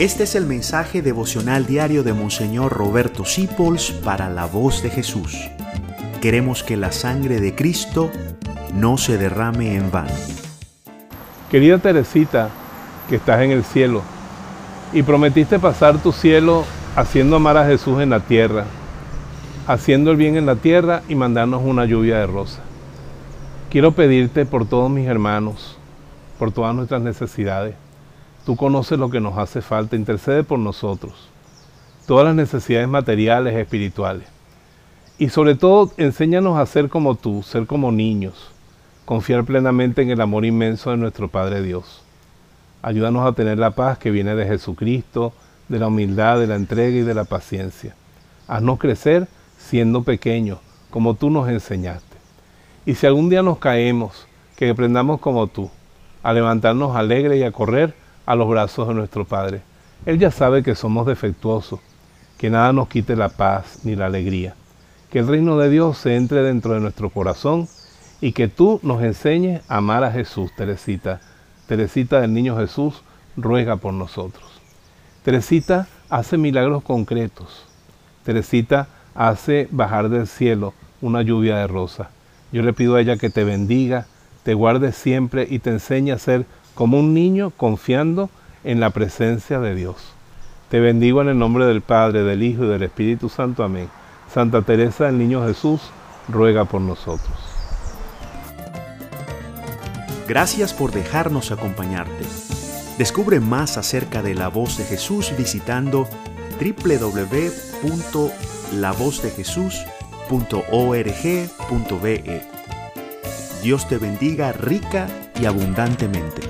Este es el mensaje devocional diario de Monseñor Roberto Sipols para la voz de Jesús. Queremos que la sangre de Cristo no se derrame en vano. Querida Teresita, que estás en el cielo, y prometiste pasar tu cielo haciendo amar a Jesús en la tierra, haciendo el bien en la tierra y mandarnos una lluvia de rosa. Quiero pedirte por todos mis hermanos, por todas nuestras necesidades, Tú conoces lo que nos hace falta, intercede por nosotros. Todas las necesidades materiales, espirituales. Y sobre todo, enséñanos a ser como tú, ser como niños, confiar plenamente en el amor inmenso de nuestro Padre Dios. Ayúdanos a tener la paz que viene de Jesucristo, de la humildad, de la entrega y de la paciencia. Haznos crecer siendo pequeños, como tú nos enseñaste. Y si algún día nos caemos, que aprendamos como tú, a levantarnos alegre y a correr a los brazos de nuestro Padre. Él ya sabe que somos defectuosos, que nada nos quite la paz ni la alegría. Que el reino de Dios se entre dentro de nuestro corazón y que tú nos enseñes a amar a Jesús, Teresita. Teresita del Niño Jesús, ruega por nosotros. Teresita hace milagros concretos. Teresita hace bajar del cielo una lluvia de rosa. Yo le pido a ella que te bendiga, te guarde siempre y te enseñe a ser como un niño confiando en la presencia de Dios. Te bendigo en el nombre del Padre, del Hijo y del Espíritu Santo. Amén. Santa Teresa del Niño Jesús, ruega por nosotros. Gracias por dejarnos acompañarte. Descubre más acerca de la voz de Jesús visitando www.lavozdejesús.org.be. Dios te bendiga rica y abundantemente.